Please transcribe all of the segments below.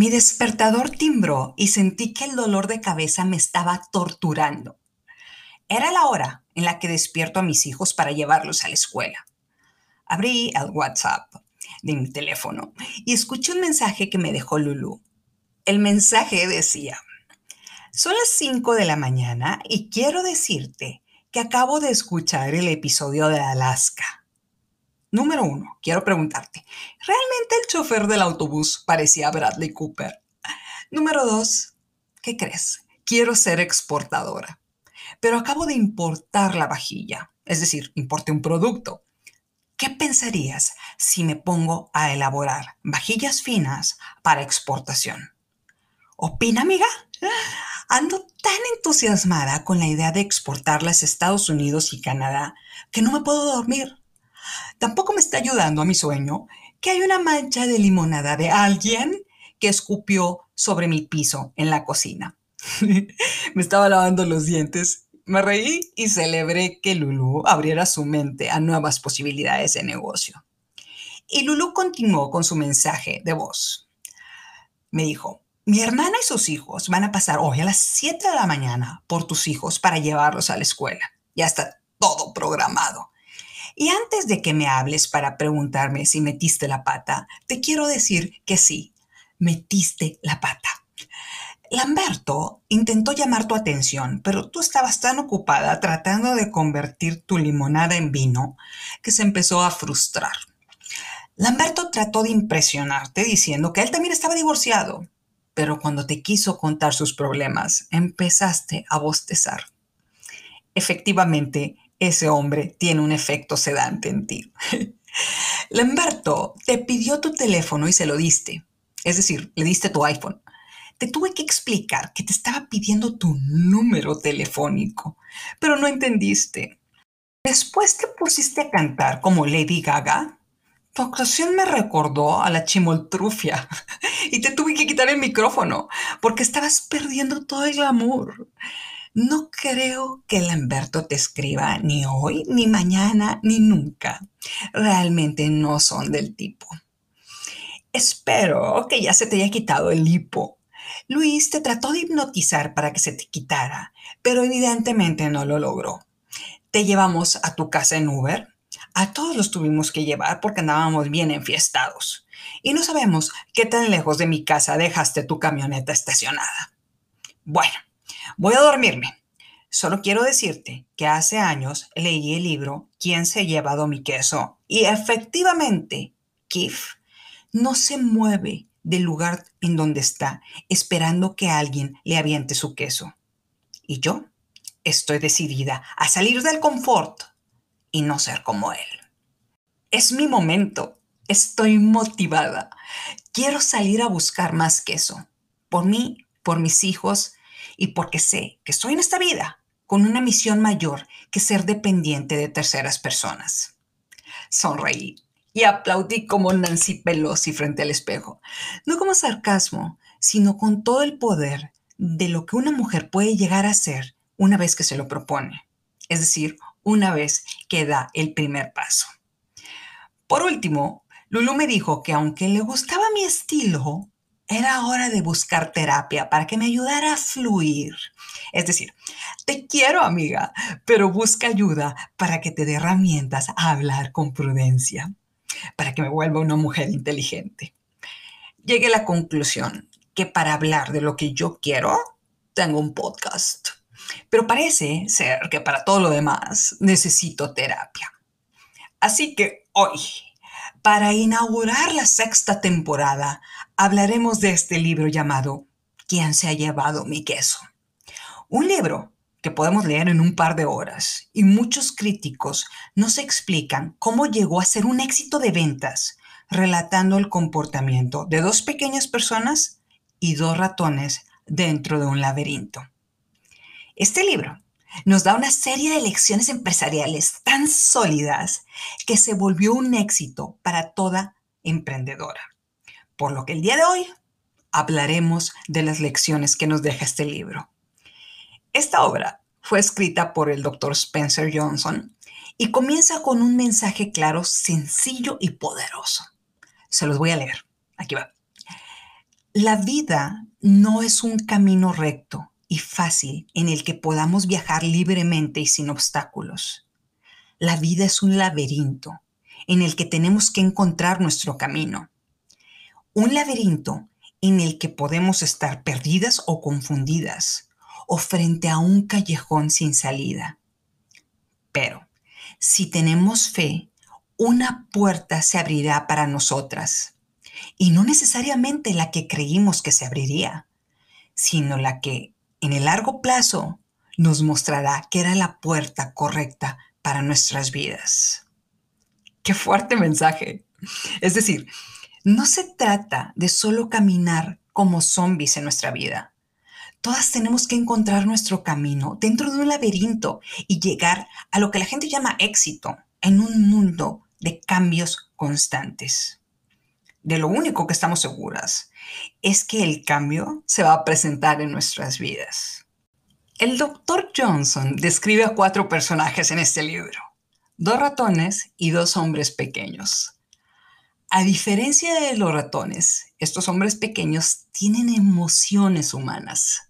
Mi despertador timbró y sentí que el dolor de cabeza me estaba torturando. Era la hora en la que despierto a mis hijos para llevarlos a la escuela. Abrí el WhatsApp de mi teléfono y escuché un mensaje que me dejó Lulu. El mensaje decía, son las 5 de la mañana y quiero decirte que acabo de escuchar el episodio de Alaska. Número uno, quiero preguntarte, ¿realmente el chofer del autobús parecía Bradley Cooper? Número dos, ¿qué crees? Quiero ser exportadora, pero acabo de importar la vajilla, es decir, importe un producto. ¿Qué pensarías si me pongo a elaborar vajillas finas para exportación? ¿Opina, amiga? Ando tan entusiasmada con la idea de exportarlas a Estados Unidos y Canadá que no me puedo dormir. Tampoco me está ayudando a mi sueño que hay una mancha de limonada de alguien que escupió sobre mi piso en la cocina. me estaba lavando los dientes, me reí y celebré que Lulu abriera su mente a nuevas posibilidades de negocio. Y Lulu continuó con su mensaje de voz. Me dijo, mi hermana y sus hijos van a pasar hoy a las 7 de la mañana por tus hijos para llevarlos a la escuela. Ya está todo programado. Y antes de que me hables para preguntarme si metiste la pata, te quiero decir que sí, metiste la pata. Lamberto intentó llamar tu atención, pero tú estabas tan ocupada tratando de convertir tu limonada en vino que se empezó a frustrar. Lamberto trató de impresionarte diciendo que él también estaba divorciado, pero cuando te quiso contar sus problemas, empezaste a bostezar. Efectivamente, ese hombre tiene un efecto sedante en ti. Lamberto te pidió tu teléfono y se lo diste. Es decir, le diste tu iPhone. Te tuve que explicar que te estaba pidiendo tu número telefónico, pero no entendiste. Después te pusiste a cantar como Lady Gaga. Tu actuación me recordó a la chimoltrufia y te tuve que quitar el micrófono porque estabas perdiendo todo el amor. No creo que Lamberto te escriba ni hoy, ni mañana, ni nunca. Realmente no son del tipo. Espero que ya se te haya quitado el hipo. Luis te trató de hipnotizar para que se te quitara, pero evidentemente no lo logró. Te llevamos a tu casa en Uber. A todos los tuvimos que llevar porque andábamos bien enfiestados. Y no sabemos qué tan lejos de mi casa dejaste tu camioneta estacionada. Bueno, Voy a dormirme. Solo quiero decirte que hace años leí el libro ¿Quién se ha llevado mi queso? Y efectivamente, Kif no se mueve del lugar en donde está esperando que alguien le aviente su queso. Y yo estoy decidida a salir del confort y no ser como él. Es mi momento. Estoy motivada. Quiero salir a buscar más queso. Por mí, por mis hijos y porque sé que estoy en esta vida con una misión mayor que ser dependiente de terceras personas. Sonreí y aplaudí como Nancy Pelosi frente al espejo, no como sarcasmo, sino con todo el poder de lo que una mujer puede llegar a ser una vez que se lo propone, es decir, una vez que da el primer paso. Por último, Lulu me dijo que aunque le gustaba mi estilo, era hora de buscar terapia para que me ayudara a fluir. Es decir, te quiero amiga, pero busca ayuda para que te dé herramientas a hablar con prudencia, para que me vuelva una mujer inteligente. Llegué a la conclusión que para hablar de lo que yo quiero, tengo un podcast. Pero parece ser que para todo lo demás necesito terapia. Así que hoy para inaugurar la sexta temporada, hablaremos de este libro llamado ¿Quién se ha llevado mi queso? Un libro que podemos leer en un par de horas y muchos críticos nos explican cómo llegó a ser un éxito de ventas, relatando el comportamiento de dos pequeñas personas y dos ratones dentro de un laberinto. Este libro nos da una serie de lecciones empresariales tan sólidas que se volvió un éxito para toda emprendedora. Por lo que el día de hoy hablaremos de las lecciones que nos deja este libro. Esta obra fue escrita por el doctor Spencer Johnson y comienza con un mensaje claro, sencillo y poderoso. Se los voy a leer. Aquí va. La vida no es un camino recto y fácil en el que podamos viajar libremente y sin obstáculos. La vida es un laberinto en el que tenemos que encontrar nuestro camino. Un laberinto en el que podemos estar perdidas o confundidas o frente a un callejón sin salida. Pero si tenemos fe, una puerta se abrirá para nosotras. Y no necesariamente la que creímos que se abriría, sino la que en el largo plazo nos mostrará que era la puerta correcta para nuestras vidas. Qué fuerte mensaje. Es decir, no se trata de solo caminar como zombies en nuestra vida. Todas tenemos que encontrar nuestro camino dentro de un laberinto y llegar a lo que la gente llama éxito en un mundo de cambios constantes. De lo único que estamos seguras es que el cambio se va a presentar en nuestras vidas. El doctor Johnson describe a cuatro personajes en este libro, dos ratones y dos hombres pequeños. A diferencia de los ratones, estos hombres pequeños tienen emociones humanas.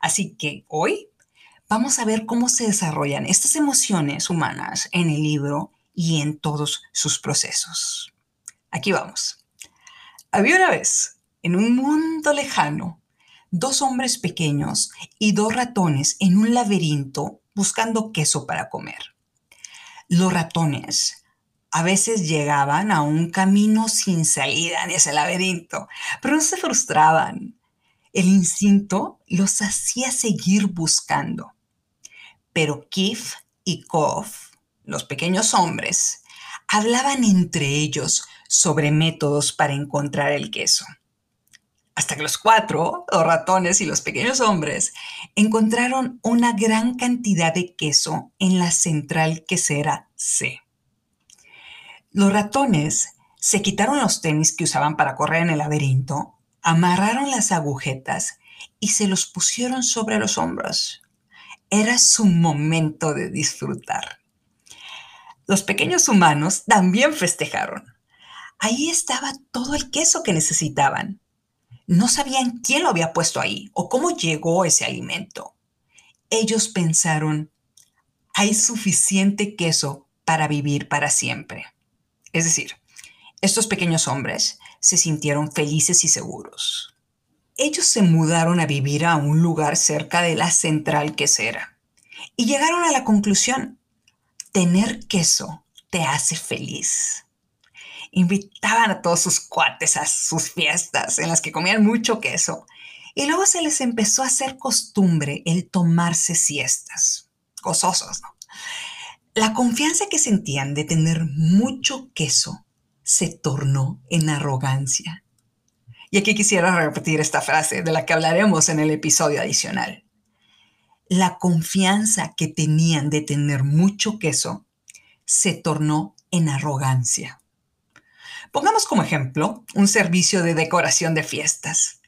Así que hoy vamos a ver cómo se desarrollan estas emociones humanas en el libro y en todos sus procesos. Aquí vamos. Había una vez, en un mundo lejano, dos hombres pequeños y dos ratones en un laberinto buscando queso para comer. Los ratones a veces llegaban a un camino sin salida en ese laberinto, pero no se frustraban. El instinto los hacía seguir buscando. Pero Kif y Kof, los pequeños hombres, hablaban entre ellos sobre métodos para encontrar el queso. Hasta que los cuatro, los ratones y los pequeños hombres, encontraron una gran cantidad de queso en la central quesera C. Los ratones se quitaron los tenis que usaban para correr en el laberinto, amarraron las agujetas y se los pusieron sobre los hombros. Era su momento de disfrutar. Los pequeños humanos también festejaron. Ahí estaba todo el queso que necesitaban. No sabían quién lo había puesto ahí o cómo llegó ese alimento. Ellos pensaron, hay suficiente queso para vivir para siempre. Es decir, estos pequeños hombres se sintieron felices y seguros. Ellos se mudaron a vivir a un lugar cerca de la central quesera y llegaron a la conclusión, tener queso te hace feliz. Invitaban a todos sus cuates a sus fiestas en las que comían mucho queso y luego se les empezó a hacer costumbre el tomarse siestas, gozosos, ¿no? La confianza que sentían de tener mucho queso se tornó en arrogancia. Y aquí quisiera repetir esta frase de la que hablaremos en el episodio adicional. La confianza que tenían de tener mucho queso se tornó en arrogancia. Pongamos como ejemplo un servicio de decoración de fiestas.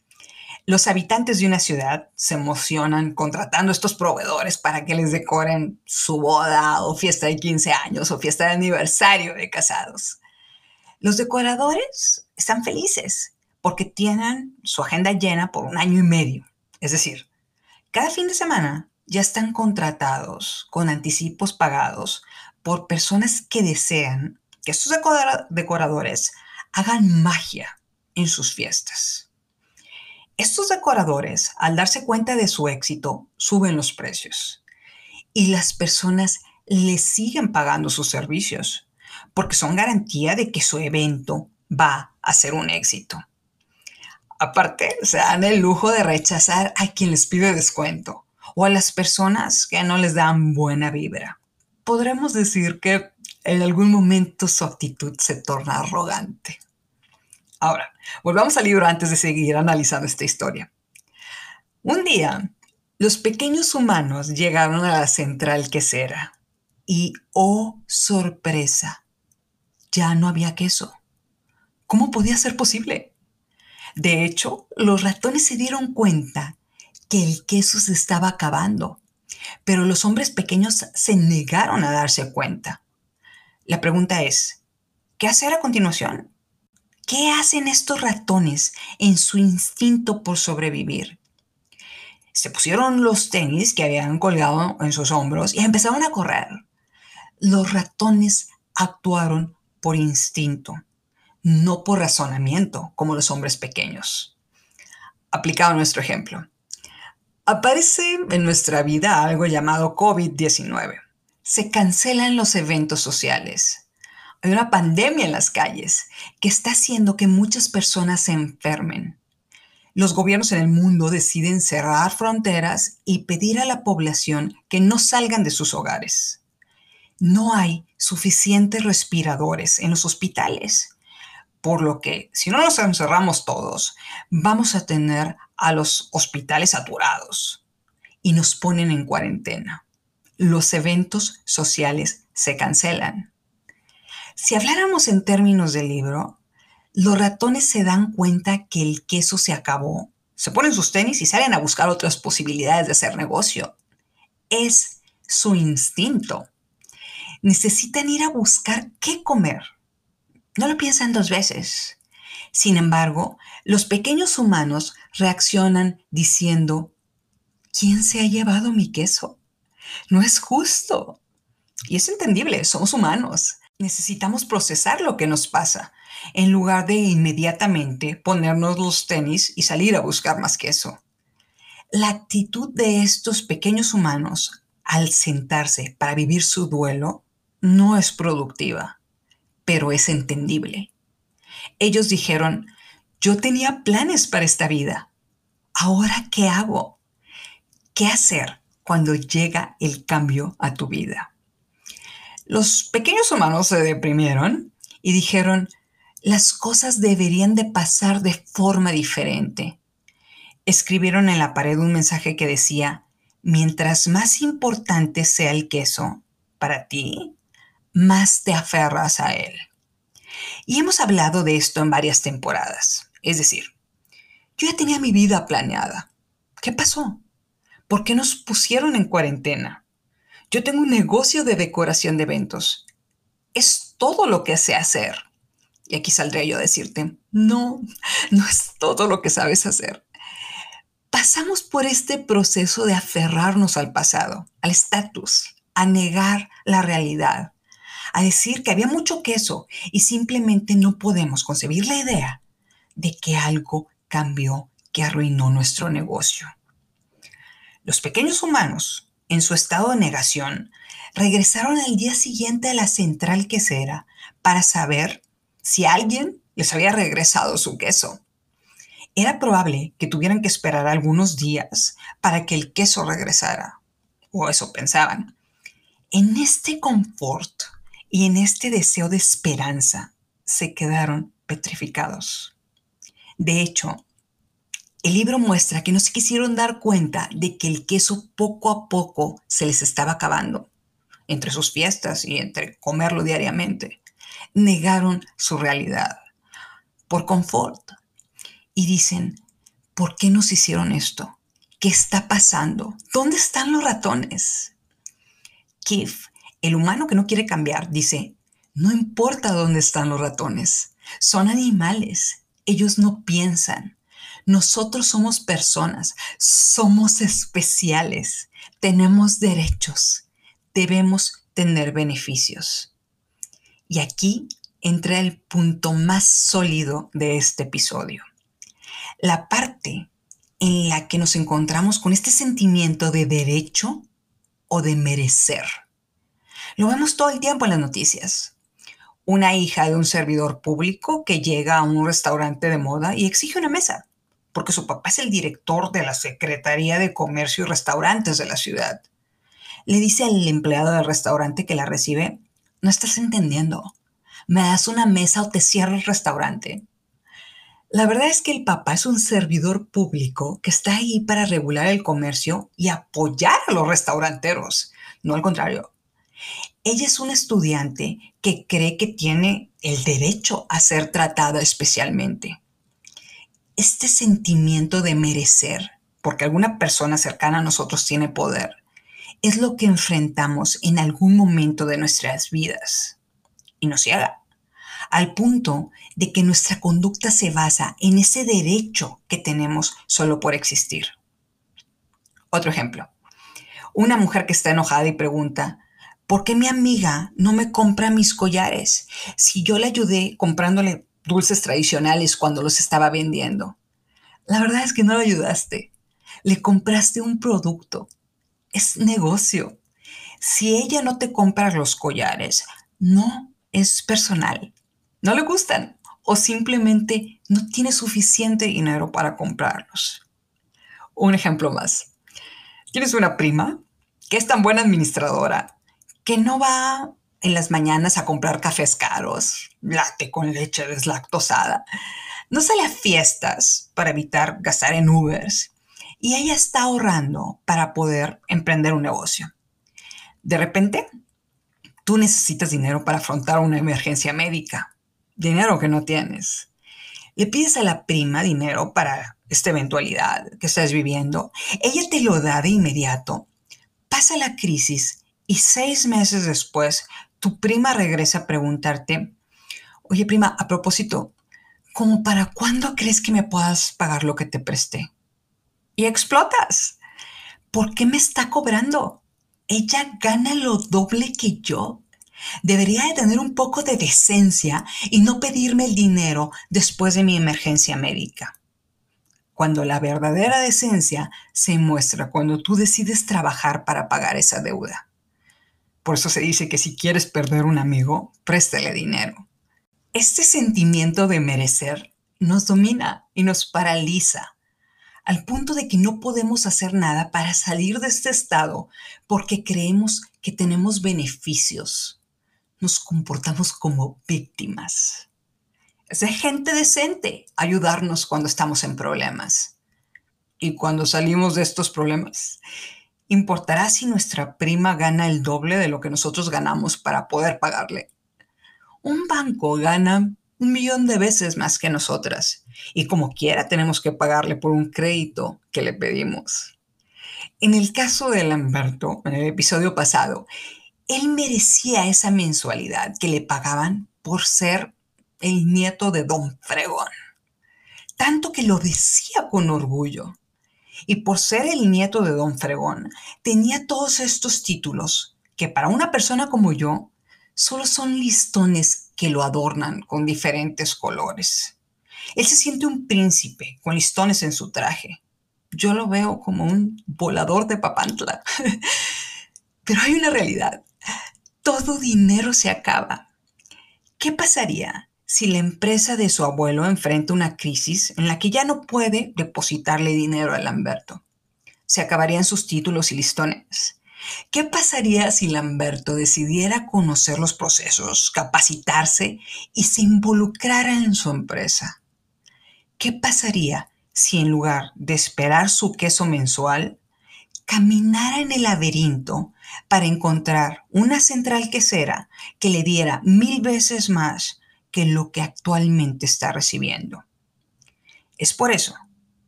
Los habitantes de una ciudad se emocionan contratando a estos proveedores para que les decoren su boda o fiesta de 15 años o fiesta de aniversario de casados. Los decoradores están felices porque tienen su agenda llena por un año y medio. Es decir, cada fin de semana ya están contratados con anticipos pagados por personas que desean estos decoradores hagan magia en sus fiestas. Estos decoradores, al darse cuenta de su éxito, suben los precios y las personas les siguen pagando sus servicios porque son garantía de que su evento va a ser un éxito. Aparte, se dan el lujo de rechazar a quien les pide descuento o a las personas que no les dan buena vibra. Podremos decir que en algún momento su actitud se torna arrogante. Ahora, volvamos al libro antes de seguir analizando esta historia. Un día, los pequeños humanos llegaron a la central quesera y, oh sorpresa, ya no había queso. ¿Cómo podía ser posible? De hecho, los ratones se dieron cuenta que el queso se estaba acabando, pero los hombres pequeños se negaron a darse cuenta. La pregunta es, ¿qué hacer a continuación? ¿Qué hacen estos ratones en su instinto por sobrevivir? Se pusieron los tenis que habían colgado en sus hombros y empezaron a correr. Los ratones actuaron por instinto, no por razonamiento como los hombres pequeños. Aplicado nuestro ejemplo. Aparece en nuestra vida algo llamado COVID-19. Se cancelan los eventos sociales hay una pandemia en las calles que está haciendo que muchas personas se enfermen. Los gobiernos en el mundo deciden cerrar fronteras y pedir a la población que no salgan de sus hogares. No hay suficientes respiradores en los hospitales, por lo que si no nos encerramos todos, vamos a tener a los hospitales saturados y nos ponen en cuarentena. Los eventos sociales se cancelan. Si habláramos en términos del libro, los ratones se dan cuenta que el queso se acabó, se ponen sus tenis y salen a buscar otras posibilidades de hacer negocio. Es su instinto. Necesitan ir a buscar qué comer. No lo piensan dos veces. Sin embargo, los pequeños humanos reaccionan diciendo, ¿quién se ha llevado mi queso? No es justo. Y es entendible, somos humanos necesitamos procesar lo que nos pasa, en lugar de inmediatamente ponernos los tenis y salir a buscar más queso. La actitud de estos pequeños humanos al sentarse para vivir su duelo no es productiva, pero es entendible. Ellos dijeron, yo tenía planes para esta vida. ¿Ahora qué hago? ¿Qué hacer cuando llega el cambio a tu vida? Los pequeños humanos se deprimieron y dijeron, las cosas deberían de pasar de forma diferente. Escribieron en la pared un mensaje que decía, mientras más importante sea el queso para ti, más te aferras a él. Y hemos hablado de esto en varias temporadas. Es decir, yo ya tenía mi vida planeada. ¿Qué pasó? ¿Por qué nos pusieron en cuarentena? Yo tengo un negocio de decoración de eventos. Es todo lo que sé hacer. Y aquí saldría yo a decirte, no, no es todo lo que sabes hacer. Pasamos por este proceso de aferrarnos al pasado, al estatus, a negar la realidad, a decir que había mucho queso y simplemente no podemos concebir la idea de que algo cambió que arruinó nuestro negocio. Los pequeños humanos en su estado de negación, regresaron al día siguiente a la central quesera para saber si alguien les había regresado su queso. Era probable que tuvieran que esperar algunos días para que el queso regresara, o eso pensaban. En este confort y en este deseo de esperanza se quedaron petrificados. De hecho, el libro muestra que no se quisieron dar cuenta de que el queso poco a poco se les estaba acabando entre sus fiestas y entre comerlo diariamente. Negaron su realidad por confort y dicen, ¿por qué nos hicieron esto? ¿Qué está pasando? ¿Dónde están los ratones? Kif, el humano que no quiere cambiar, dice, no importa dónde están los ratones, son animales, ellos no piensan, nosotros somos personas, somos especiales, tenemos derechos, debemos tener beneficios. Y aquí entra el punto más sólido de este episodio. La parte en la que nos encontramos con este sentimiento de derecho o de merecer. Lo vemos todo el tiempo en las noticias. Una hija de un servidor público que llega a un restaurante de moda y exige una mesa porque su papá es el director de la Secretaría de Comercio y Restaurantes de la ciudad. Le dice al empleado del restaurante que la recibe, no estás entendiendo, me das una mesa o te cierro el restaurante. La verdad es que el papá es un servidor público que está ahí para regular el comercio y apoyar a los restauranteros, no al contrario. Ella es una estudiante que cree que tiene el derecho a ser tratada especialmente este sentimiento de merecer, porque alguna persona cercana a nosotros tiene poder, es lo que enfrentamos en algún momento de nuestras vidas y nos ciega. al punto de que nuestra conducta se basa en ese derecho que tenemos solo por existir. Otro ejemplo. Una mujer que está enojada y pregunta, ¿por qué mi amiga no me compra mis collares si yo le ayudé comprándole dulces tradicionales cuando los estaba vendiendo? La verdad es que no le ayudaste. Le compraste un producto. Es negocio. Si ella no te compra los collares, no es personal. No le gustan o simplemente no tiene suficiente dinero para comprarlos. Un ejemplo más. Tienes una prima que es tan buena administradora que no va en las mañanas a comprar cafés caros, latte con leche deslactosada. No sale a fiestas para evitar gastar en Ubers y ella está ahorrando para poder emprender un negocio. De repente, tú necesitas dinero para afrontar una emergencia médica, dinero que no tienes. Le pides a la prima dinero para esta eventualidad que estás viviendo, ella te lo da de inmediato, pasa la crisis y seis meses después tu prima regresa a preguntarte, oye prima, a propósito, ¿cómo para cuándo crees que me puedas pagar lo que te presté? Y explotas. ¿Por qué me está cobrando? Ella gana lo doble que yo. Debería de tener un poco de decencia y no pedirme el dinero después de mi emergencia médica. Cuando la verdadera decencia se muestra cuando tú decides trabajar para pagar esa deuda. Por eso se dice que si quieres perder un amigo, préstale dinero. Este sentimiento de merecer nos domina y nos paraliza al punto de que no podemos hacer nada para salir de este estado porque creemos que tenemos beneficios. Nos comportamos como víctimas. Es de gente decente ayudarnos cuando estamos en problemas. Y cuando salimos de estos problemas, ¿Importará si nuestra prima gana el doble de lo que nosotros ganamos para poder pagarle? Un banco gana un millón de veces más que nosotras y como quiera tenemos que pagarle por un crédito que le pedimos. En el caso de Lamberto, en el episodio pasado, él merecía esa mensualidad que le pagaban por ser el nieto de Don Fregón. Tanto que lo decía con orgullo y por ser el nieto de don Fregón, tenía todos estos títulos que para una persona como yo solo son listones que lo adornan con diferentes colores. Él se siente un príncipe con listones en su traje. Yo lo veo como un volador de papantla. Pero hay una realidad. Todo dinero se acaba. ¿Qué pasaría si la empresa de su abuelo enfrenta una crisis en la que ya no puede depositarle dinero a Lamberto. Se acabarían sus títulos y listones. ¿Qué pasaría si Lamberto decidiera conocer los procesos, capacitarse y se involucrara en su empresa? ¿Qué pasaría si en lugar de esperar su queso mensual, caminara en el laberinto para encontrar una central quesera que le diera mil veces más que lo que actualmente está recibiendo. Es por eso,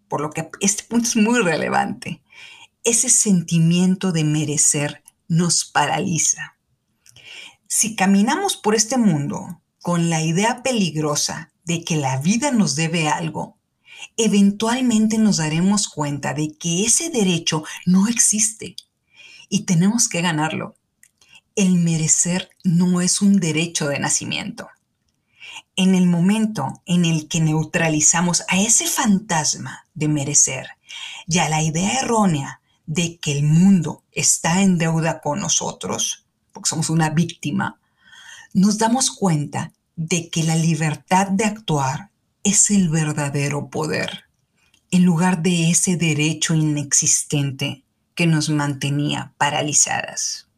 por lo que este punto es muy relevante. Ese sentimiento de merecer nos paraliza. Si caminamos por este mundo con la idea peligrosa de que la vida nos debe algo, eventualmente nos daremos cuenta de que ese derecho no existe y tenemos que ganarlo. El merecer no es un derecho de nacimiento en el momento en el que neutralizamos a ese fantasma de merecer y a la idea errónea de que el mundo está en deuda con nosotros, porque somos una víctima, nos damos cuenta de que la libertad de actuar es el verdadero poder, en lugar de ese derecho inexistente que nos mantenía paralizadas.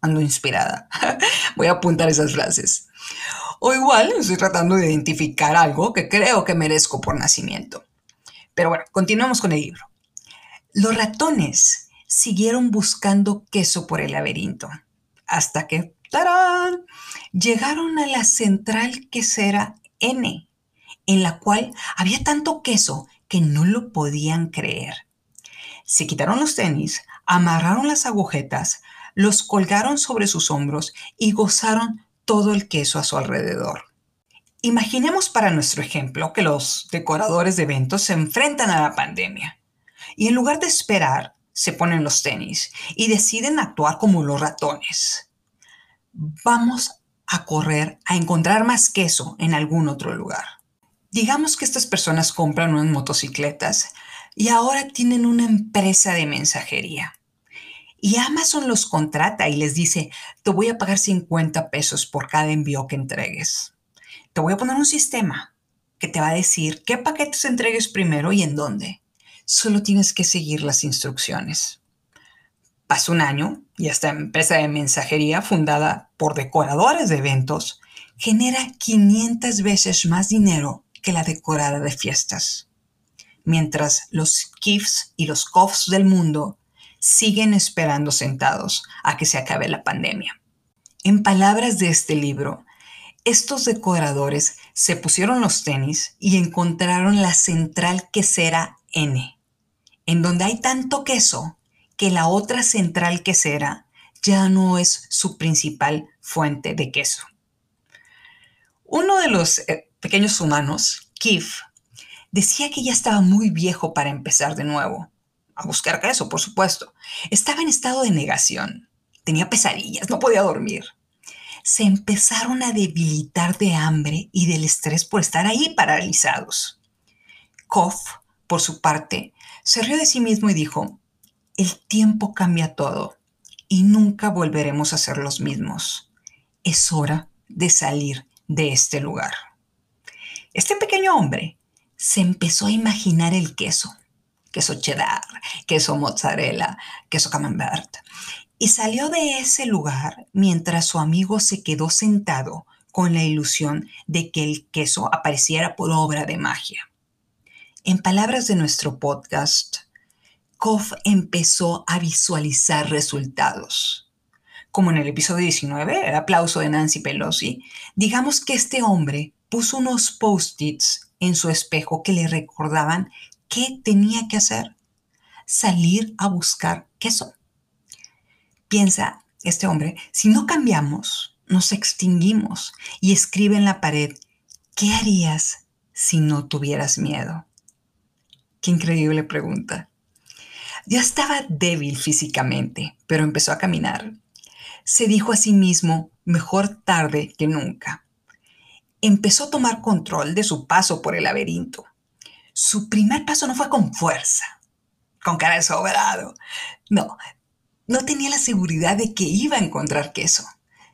Ando inspirada. Voy a apuntar esas frases. O igual estoy tratando de identificar algo que creo que merezco por nacimiento. Pero bueno, continuamos con el libro. Los ratones siguieron buscando queso por el laberinto, hasta que, ¡tarán!, llegaron a la central quesera N, en la cual había tanto queso que no lo podían creer. Se quitaron los tenis, amarraron las agujetas, los colgaron sobre sus hombros y gozaron todo el queso a su alrededor. Imaginemos para nuestro ejemplo que los decoradores de eventos se enfrentan a la pandemia y en lugar de esperar, se ponen los tenis y deciden actuar como los ratones. Vamos a correr a encontrar más queso en algún otro lugar. Digamos que estas personas compran unas motocicletas y ahora tienen una empresa de mensajería. Y Amazon los contrata y les dice, te voy a pagar 50 pesos por cada envío que entregues te voy a poner un sistema que te va a decir qué paquetes entregues primero y en dónde. Solo tienes que seguir las instrucciones. Pasa un año y esta empresa de mensajería fundada por decoradores de eventos genera 500 veces más dinero que la decorada de fiestas. Mientras los KIFs y los COFs del mundo siguen esperando sentados a que se acabe la pandemia. En palabras de este libro, estos decoradores se pusieron los tenis y encontraron la central quesera N, en donde hay tanto queso que la otra central quesera ya no es su principal fuente de queso. Uno de los eh, pequeños humanos, Keith, decía que ya estaba muy viejo para empezar de nuevo, a buscar queso, por supuesto. Estaba en estado de negación, tenía pesadillas, no podía dormir se empezaron a debilitar de hambre y del estrés por estar ahí paralizados. Koff, por su parte, se rió de sí mismo y dijo, el tiempo cambia todo y nunca volveremos a ser los mismos. Es hora de salir de este lugar. Este pequeño hombre se empezó a imaginar el queso, queso cheddar, queso mozzarella, queso camembert, y salió de ese lugar mientras su amigo se quedó sentado con la ilusión de que el queso apareciera por obra de magia. En palabras de nuestro podcast, Koff empezó a visualizar resultados. Como en el episodio 19, el aplauso de Nancy Pelosi, digamos que este hombre puso unos post-its en su espejo que le recordaban qué tenía que hacer. Salir a buscar queso. Piensa este hombre, si no cambiamos, nos extinguimos y escribe en la pared, ¿qué harías si no tuvieras miedo? Qué increíble pregunta. Ya estaba débil físicamente, pero empezó a caminar. Se dijo a sí mismo, mejor tarde que nunca. Empezó a tomar control de su paso por el laberinto. Su primer paso no fue con fuerza, con cara de sobrado. No, no tenía la seguridad de que iba a encontrar queso.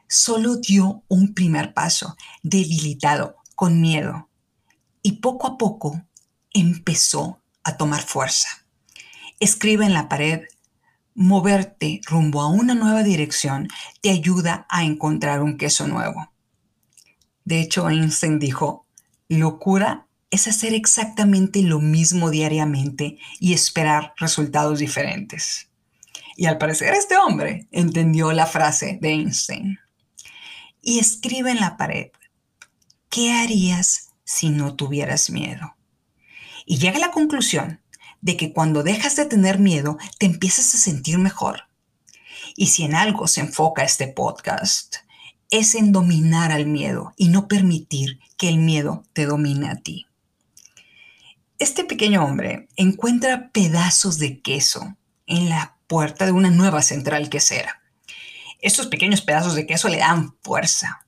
Solo dio un primer paso, debilitado, con miedo. Y poco a poco empezó a tomar fuerza. Escribe en la pared, moverte rumbo a una nueva dirección te ayuda a encontrar un queso nuevo. De hecho, Einstein dijo, locura es hacer exactamente lo mismo diariamente y esperar resultados diferentes. Y al parecer este hombre entendió la frase de Einstein. Y escribe en la pared, ¿qué harías si no tuvieras miedo? Y llega a la conclusión de que cuando dejas de tener miedo, te empiezas a sentir mejor. Y si en algo se enfoca este podcast, es en dominar al miedo y no permitir que el miedo te domine a ti. Este pequeño hombre encuentra pedazos de queso en la puerta de una nueva central quesera. Estos pequeños pedazos de queso le dan fuerza.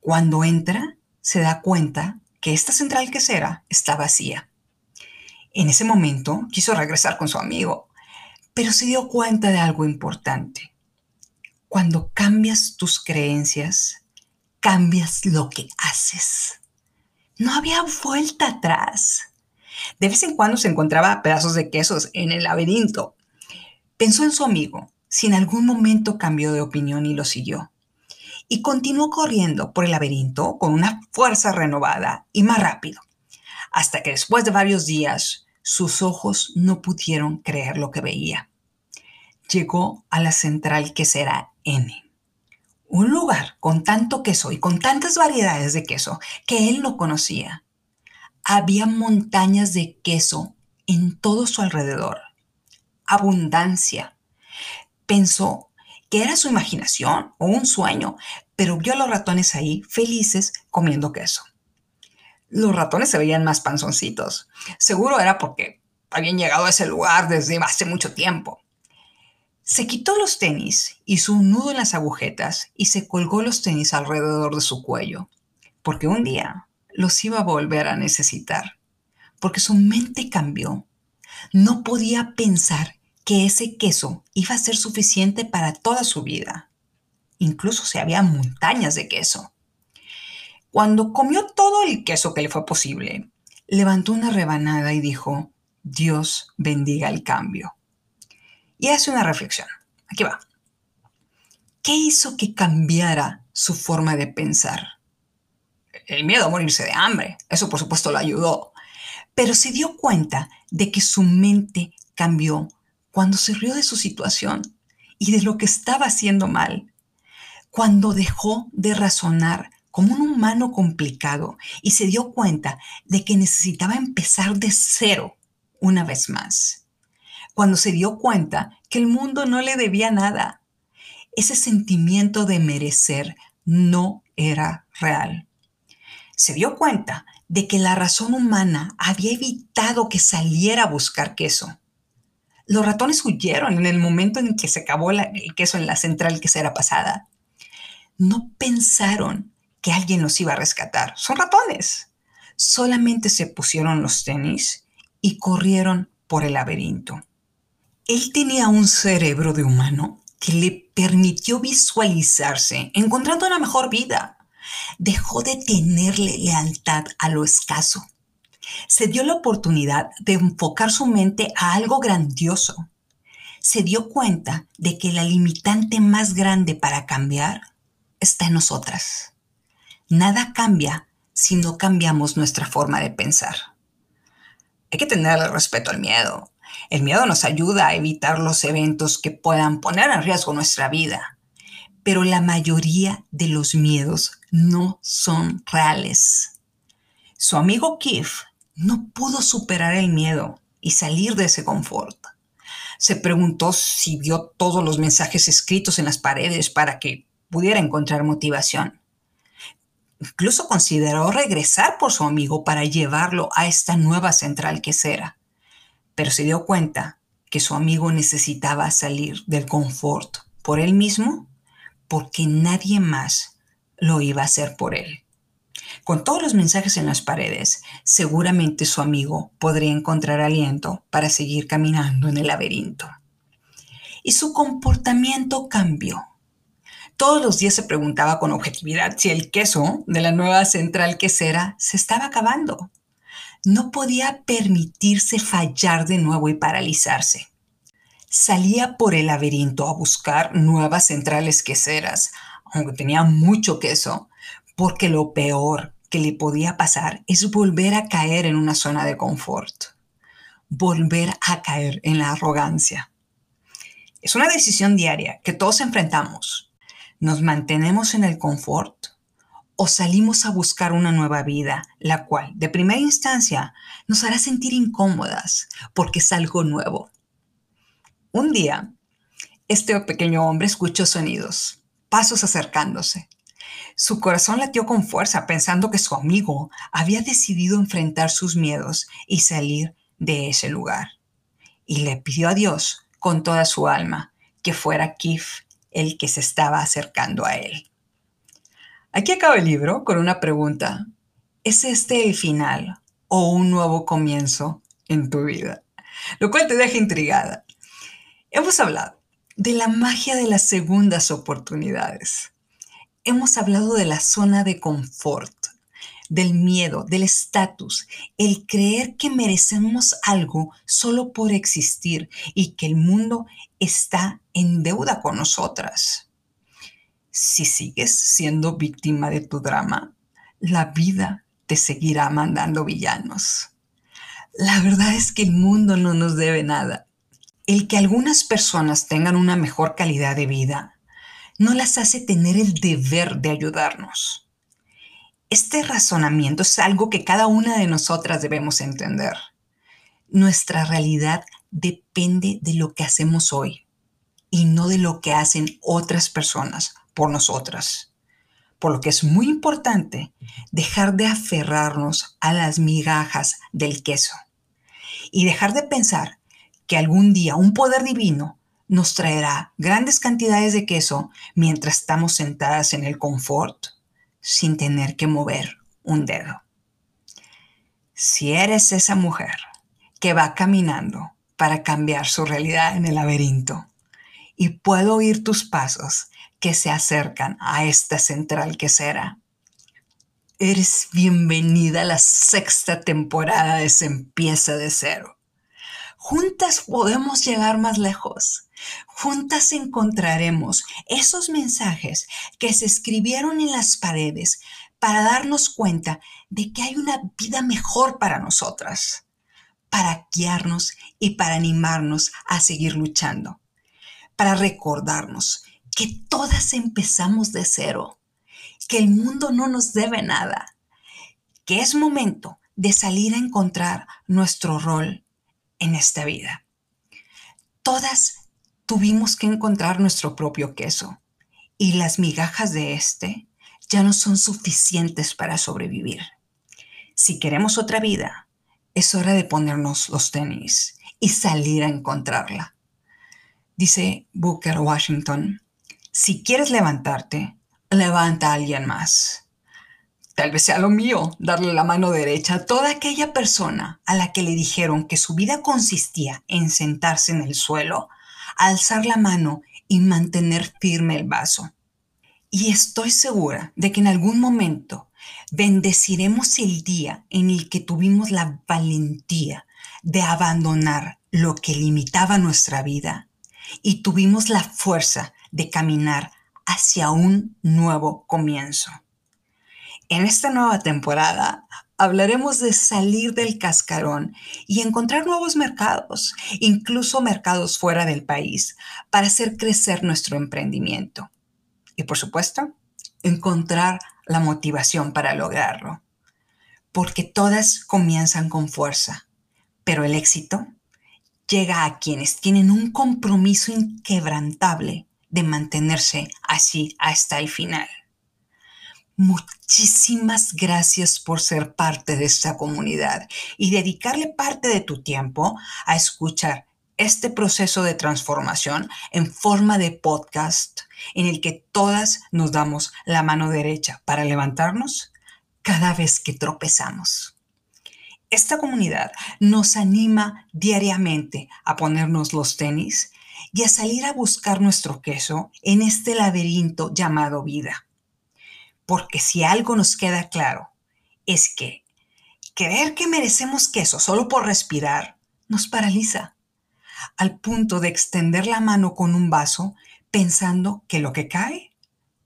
Cuando entra, se da cuenta que esta central quesera está vacía. En ese momento quiso regresar con su amigo, pero se dio cuenta de algo importante. Cuando cambias tus creencias, cambias lo que haces. No había vuelta atrás. De vez en cuando se encontraba pedazos de quesos en el laberinto, Pensó en su amigo, si en algún momento cambió de opinión y lo siguió. Y continuó corriendo por el laberinto con una fuerza renovada y más rápido, hasta que después de varios días sus ojos no pudieron creer lo que veía. Llegó a la central que será N. Un lugar con tanto queso y con tantas variedades de queso que él no conocía. Había montañas de queso en todo su alrededor abundancia. Pensó que era su imaginación o un sueño, pero vio a los ratones ahí felices comiendo queso. Los ratones se veían más panzoncitos. Seguro era porque habían llegado a ese lugar desde hace mucho tiempo. Se quitó los tenis, hizo un nudo en las agujetas y se colgó los tenis alrededor de su cuello, porque un día los iba a volver a necesitar, porque su mente cambió. No podía pensar que ese queso iba a ser suficiente para toda su vida. Incluso se había montañas de queso. Cuando comió todo el queso que le fue posible, levantó una rebanada y dijo, Dios bendiga el cambio. Y hace una reflexión. Aquí va. ¿Qué hizo que cambiara su forma de pensar? El miedo a morirse de hambre. Eso por supuesto lo ayudó. Pero se dio cuenta de que su mente cambió cuando se rió de su situación y de lo que estaba haciendo mal. Cuando dejó de razonar como un humano complicado y se dio cuenta de que necesitaba empezar de cero una vez más. Cuando se dio cuenta que el mundo no le debía nada. Ese sentimiento de merecer no era real. Se dio cuenta de que la razón humana había evitado que saliera a buscar queso. Los ratones huyeron en el momento en que se acabó el queso en la central quesera pasada. No pensaron que alguien los iba a rescatar. Son ratones. Solamente se pusieron los tenis y corrieron por el laberinto. Él tenía un cerebro de humano que le permitió visualizarse encontrando una mejor vida. Dejó de tenerle lealtad a lo escaso. Se dio la oportunidad de enfocar su mente a algo grandioso. Se dio cuenta de que la limitante más grande para cambiar está en nosotras. Nada cambia si no cambiamos nuestra forma de pensar. Hay que tener respeto al miedo. El miedo nos ayuda a evitar los eventos que puedan poner en riesgo nuestra vida. Pero la mayoría de los miedos no son reales. Su amigo Keith no pudo superar el miedo y salir de ese confort. Se preguntó si vio todos los mensajes escritos en las paredes para que pudiera encontrar motivación. Incluso consideró regresar por su amigo para llevarlo a esta nueva central quesera, pero se dio cuenta que su amigo necesitaba salir del confort por él mismo porque nadie más lo iba a hacer por él. Con todos los mensajes en las paredes, seguramente su amigo podría encontrar aliento para seguir caminando en el laberinto. Y su comportamiento cambió. Todos los días se preguntaba con objetividad si el queso de la nueva central quesera se estaba acabando. No podía permitirse fallar de nuevo y paralizarse. Salía por el laberinto a buscar nuevas centrales queseras, aunque tenía mucho queso, porque lo peor que le podía pasar es volver a caer en una zona de confort, volver a caer en la arrogancia. Es una decisión diaria que todos enfrentamos, ¿Nos mantenemos en el confort o salimos a buscar una nueva vida, la cual, de primera instancia, nos hará sentir incómodas porque es algo nuevo? Un día, este pequeño hombre escuchó sonidos, pasos acercándose. Su corazón latió con fuerza pensando que su amigo había decidido enfrentar sus miedos y salir de ese lugar. Y le pidió a Dios con toda su alma que fuera Kif el que se estaba acercando a él. Aquí acaba el libro con una pregunta. ¿Es este el final o un nuevo comienzo en tu vida? Lo cual te deja intrigada. Hemos hablado de la magia de las segundas oportunidades. Hemos hablado de la zona de confort, del miedo, del estatus, el creer que merecemos algo solo por existir y que el mundo está en deuda con nosotras. Si sigues siendo víctima de tu drama, la vida te seguirá mandando villanos. La verdad es que el mundo no nos debe nada. El que algunas personas tengan una mejor calidad de vida no las hace tener el deber de ayudarnos. Este razonamiento es algo que cada una de nosotras debemos entender. Nuestra realidad depende de lo que hacemos hoy y no de lo que hacen otras personas por nosotras. por lo que es muy importante dejar de aferrarnos a las migajas del queso y dejar de pensar que algún día un poder divino nos traerá grandes cantidades de queso mientras estamos sentadas en el confort sin tener que mover un dedo. Si eres esa mujer que va caminando para cambiar su realidad en el laberinto y puedo oír tus pasos que se acercan a esta central que será, eres bienvenida a la sexta temporada de Se empieza de cero. Juntas podemos llegar más lejos. Juntas encontraremos esos mensajes que se escribieron en las paredes para darnos cuenta de que hay una vida mejor para nosotras, para guiarnos y para animarnos a seguir luchando, para recordarnos que todas empezamos de cero, que el mundo no nos debe nada, que es momento de salir a encontrar nuestro rol en esta vida. Todas tuvimos que encontrar nuestro propio queso y las migajas de este ya no son suficientes para sobrevivir. Si queremos otra vida, es hora de ponernos los tenis y salir a encontrarla. Dice Booker Washington, si quieres levantarte, levanta a alguien más. Tal vez sea lo mío darle la mano derecha a toda aquella persona a la que le dijeron que su vida consistía en sentarse en el suelo alzar la mano y mantener firme el vaso. Y estoy segura de que en algún momento bendeciremos el día en el que tuvimos la valentía de abandonar lo que limitaba nuestra vida y tuvimos la fuerza de caminar hacia un nuevo comienzo. En esta nueva temporada hablaremos de salir del cascarón y encontrar nuevos mercados, incluso mercados fuera del país, para hacer crecer nuestro emprendimiento. Y por supuesto, encontrar la motivación para lograrlo. Porque todas comienzan con fuerza, pero el éxito llega a quienes tienen un compromiso inquebrantable de mantenerse así hasta el final. Muchísimas gracias por ser parte de esta comunidad y dedicarle parte de tu tiempo a escuchar este proceso de transformación en forma de podcast en el que todas nos damos la mano derecha para levantarnos cada vez que tropezamos. Esta comunidad nos anima diariamente a ponernos los tenis y a salir a buscar nuestro queso en este laberinto llamado vida porque si algo nos queda claro, es que creer que merecemos queso solo por respirar nos paraliza, al punto de extender la mano con un vaso pensando que lo que cae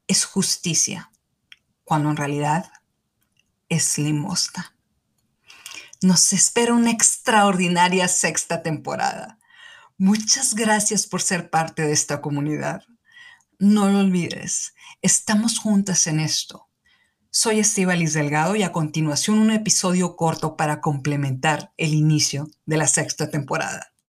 es justicia, cuando en realidad es limosna. Nos espera una extraordinaria sexta temporada. Muchas gracias por ser parte de esta comunidad. No lo olvides, estamos juntas en esto. Soy Estivalis Delgado y a continuación un episodio corto para complementar el inicio de la sexta temporada.